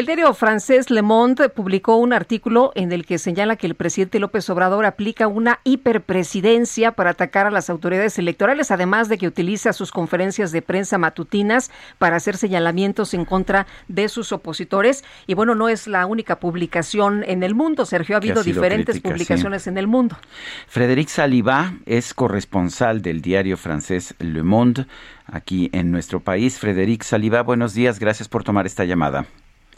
El diario francés Le Monde publicó un artículo en el que señala que el presidente López Obrador aplica una hiperpresidencia para atacar a las autoridades electorales, además de que utiliza sus conferencias de prensa matutinas para hacer señalamientos en contra de sus opositores. Y bueno, no es la única publicación en el mundo, Sergio, ha habido diferentes crítica, publicaciones en el mundo. Frédéric Saliba es corresponsal del diario francés Le Monde aquí en nuestro país. Frédéric Saliba, buenos días, gracias por tomar esta llamada.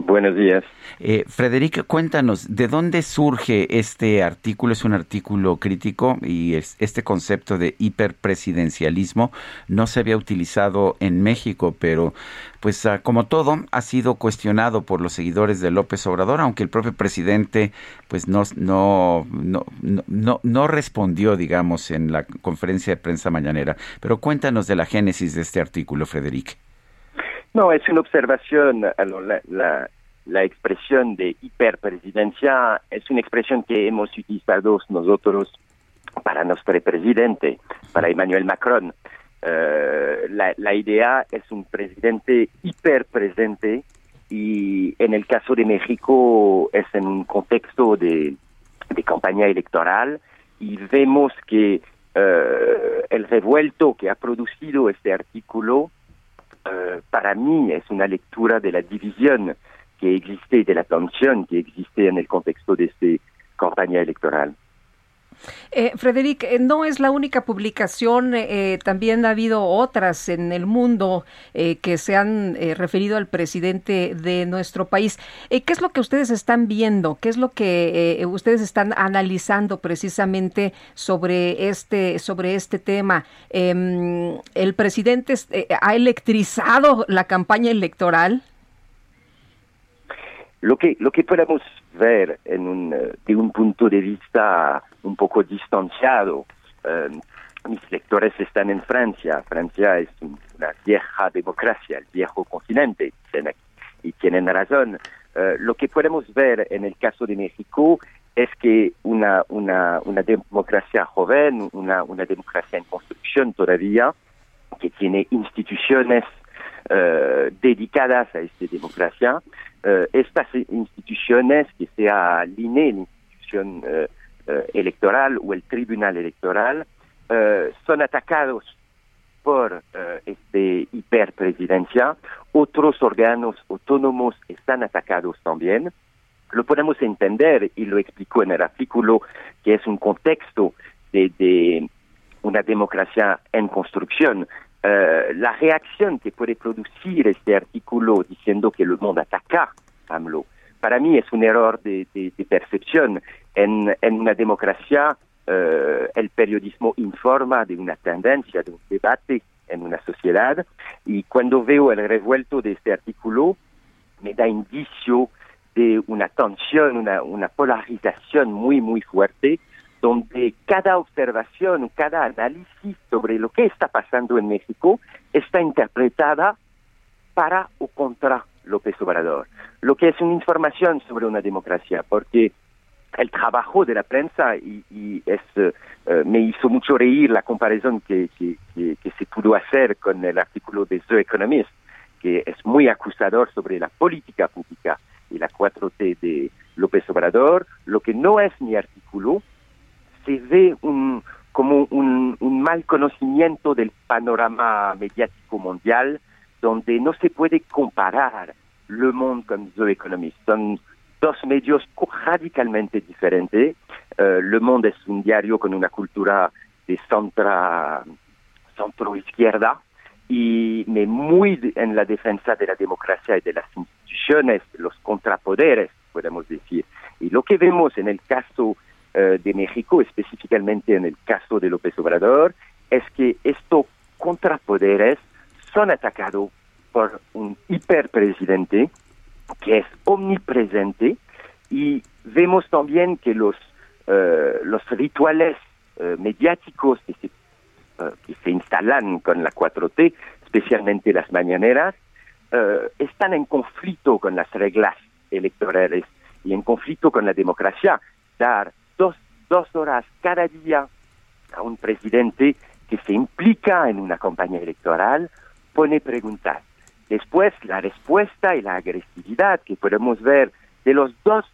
Buenos días. Eh, Frederic, cuéntanos, ¿de dónde surge este artículo? Es un artículo crítico y es- este concepto de hiperpresidencialismo no se había utilizado en México, pero pues ah, como todo ha sido cuestionado por los seguidores de López Obrador, aunque el propio presidente pues no, no, no, no, no- respondió, digamos, en la conferencia de prensa mañanera. Pero cuéntanos de la génesis de este artículo, Frederic. No, es una observación. La, la, la expresión de hiperpresidencia es una expresión que hemos utilizado nosotros para nuestro presidente, para Emmanuel Macron. Eh, la, idea es un presidente hiperpresente y en el caso de México es en un contexto de, campaña electoral y vemos que eh, el revuelto que ha producido este artículo para mí es una lectura de la división que existe de la tensión que existe en el contexto de esta campaña electoral. Eh, Frederic, eh, no es la única publicación, eh, también ha habido otras en el mundo eh, que se han eh, referido al presidente de nuestro país. Eh, ¿Qué es lo que ustedes están viendo? ¿Qué es lo que eh, ustedes están analizando precisamente sobre este, sobre este tema? Em, ¿El presidente eh, ha electrizado la campaña electoral? Lo que, lo que podemos ver en un, eh, de un de vista un poco distanciado, eh, mis lectores están en Francia. Francia es un- una vieja democracia, el viejo continente, y tienen razón. Eh, lo que podemos ver en el caso de México es que una, una, una democracia joven, una, una democracia en construcción todavía, que tiene instituciones eh, dedicadas a esta democracia, estas instituciones, que sea el eh, eh, electoral o el tribunal electoral, eh, son atacados por este hiperpresidencia. Otros órganos autónomos están atacados también. Lo podemos entender y lo explicó en el artículo que es un contexto de, de una democracia en construcción. La reacción que puede producir este artículo diciendo que el mundo ataca a AMLO, para mí es un error de, percepción. En, en una democracia, eh, el periodismo informa de una tendencia, de un debate en una sociedad, y cuando veo el revuelto de este artículo, me da indicio de una tensión, una, una polarización muy, muy fuerte, donde cada observación, cada análisis sobre lo que está pasando en México está interpretada para o contra López Obrador, lo que es una información sobre una democracia, porque el trabajo de la prensa y, es, eh, eh, me hizo mucho reír la comparación que, se pudo hacer con el artículo de The Economist, que es muy acusador sobre la política pública y la 4T de López Obrador. Lo que no es mi artículo, se ve un, como un mal conocimiento del panorama mediático mundial, donde no se puede comparar Le Monde con The Economist. Son dos medios radicalmente diferentes. Eh, Le Monde es un diario con una cultura de centra, centro izquierda y me muy en la defensa de la democracia y de las instituciones, los contrapoderes, podemos decir. Y lo que vemos en el caso eh, de México, específicamente en el caso de López Obrador, es que estos contrapoderes son atacados por un hiperpresidente que es omnipresente y vemos también que los, eh, los rituales eh, mediáticos que se, eh, que se instalan con la 4T, especialmente las mañaneras, están en conflicto con las reglas electorales y en conflicto con la democracia. Dar dos, dos horas cada día a un presidente que se implica en una campaña electoral pone preguntas. Después, la respuesta y la agresividad que podemos ver de los dos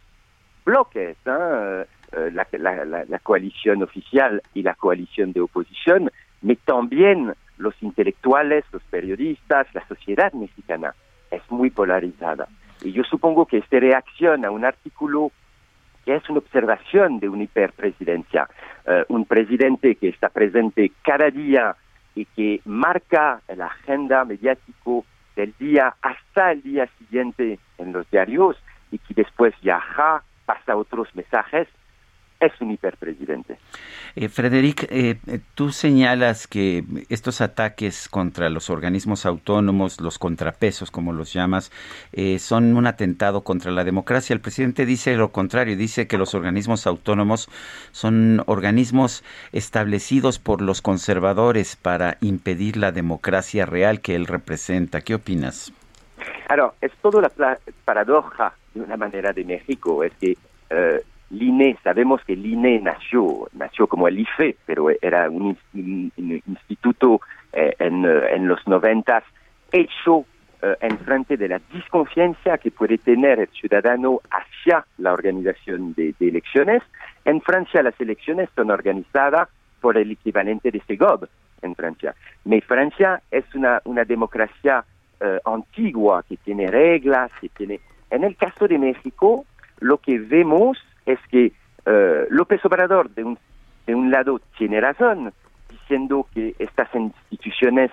bloques, ¿eh? Eh, la, la, la, coalición oficial y la coalición de oposición, pero también los intelectuales, los periodistas, la sociedad mexicana es muy polarizada. Y yo supongo que esta reacción a un artículo que es una observación de una hiperpresidencia, eh, un presidente que está presente cada día y que marca la agenda mediático del día hasta el día siguiente en los diarios y que después viaja, pasa otros mensajes, es un hiperpresidente. Eh, Frederic, eh, tú señalas que estos ataques contra los organismos autónomos, los contrapesos, como los llamas, eh, son un atentado contra la democracia. El presidente dice lo contrario, dice que los organismos autónomos son organismos establecidos por los conservadores para impedir la democracia real que él representa. ¿Qué opinas? Claro, es toda la paradoja de una manera de México, es que l'INE, sabemos que el INE nació, nació como el IFE, pero era un, instituto eh, en, eh, en, los noventas hecho eh, en frente de la desconfianza que puede tener el ciudadano hacia la organización de, elecciones. En Francia las elecciones son organizadas por el equivalente de SEGOB en Francia. Pero Francia es una, una democracia antigua que tiene reglas, que tiene... En el caso de México, lo que vemos es que uh, López Obrador, de un, de un lado, tiene razón, diciendo que estas instituciones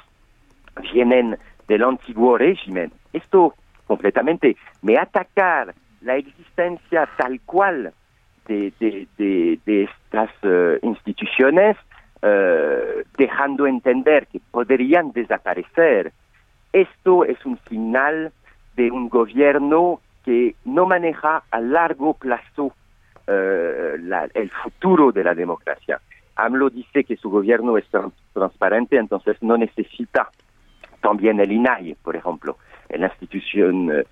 vienen del antiguo régimen. Esto completamente, me atacar la existencia tal cual de, de, de, estas uh, instituciones, uh, dejando entender que podrían desaparecer. Esto es un final de un gobierno que no maneja a largo plazo eh, el futuro de la democracia. AMLO dice que su gobierno es transparente, entonces no necesita también el INAI, por ejemplo, la institución eh,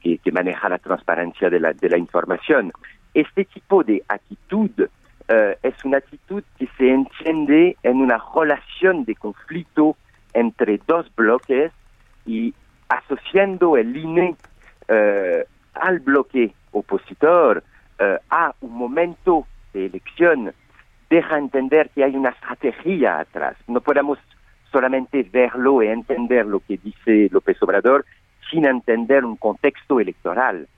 que, que, maneja la transparencia de la, información. Este tipo de actitud eh, es una actitud que se entiende en una relación de conflicto entre dos bloques y asociando el INE al bloque opositor uh, a un momento de elección deja entender que hay una estrategia atrás. No podemos solamente verlo y entender lo que dice López Obrador sin entender un contexto electoral.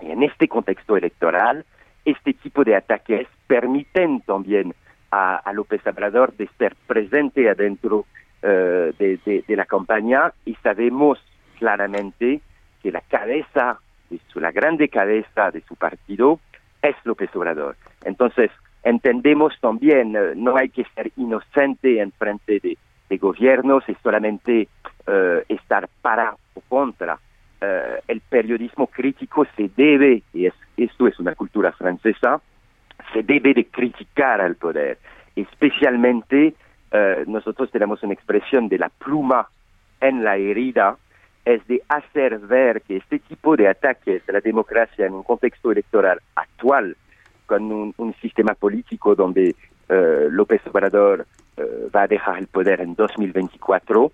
Y en este contexto electoral, este tipo de ataques permiten también a, López Obrador de estar presente adentro de, de, de, la campaña y sabemos claramente que la cabeza, de su, la grande cabeza de su partido, es López Obrador. Entonces, entendemos también, uh, no hay que ser inocente en frente de, de gobiernos y solamente uh, estar para o contra. Uh, el periodismo crítico se debe, y es, esto es una cultura francesa, se debe de criticar al poder. Especialmente, nosotros tenemos una expresión de la pluma en la herida, es de hacer ver que este tipo de ataques a la democracia en un contexto electoral actual, con un, sistema político donde uh, López Obrador uh, va a dejar el poder en 2024,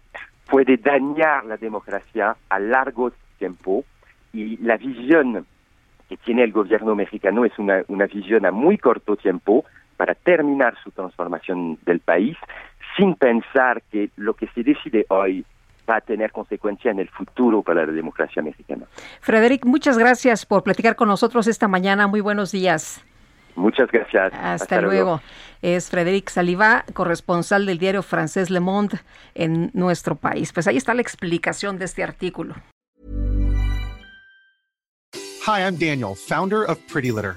puede dañar la democracia a largo tiempo y la visión que tiene el gobierno mexicano es una visión a muy corto tiempo para terminar su transformación del país sin pensar que lo que se decide hoy va a tener consecuencia en el futuro para la democracia mexicana. Frederic, muchas gracias por platicar con nosotros esta mañana. Muy buenos días. Muchas gracias. Hasta, luego. Es Frederic Saliva, corresponsal del diario francés Le Monde en nuestro país. Pues ahí está la explicación de este artículo. Hi, I'm Daniel, founder of Pretty Litter.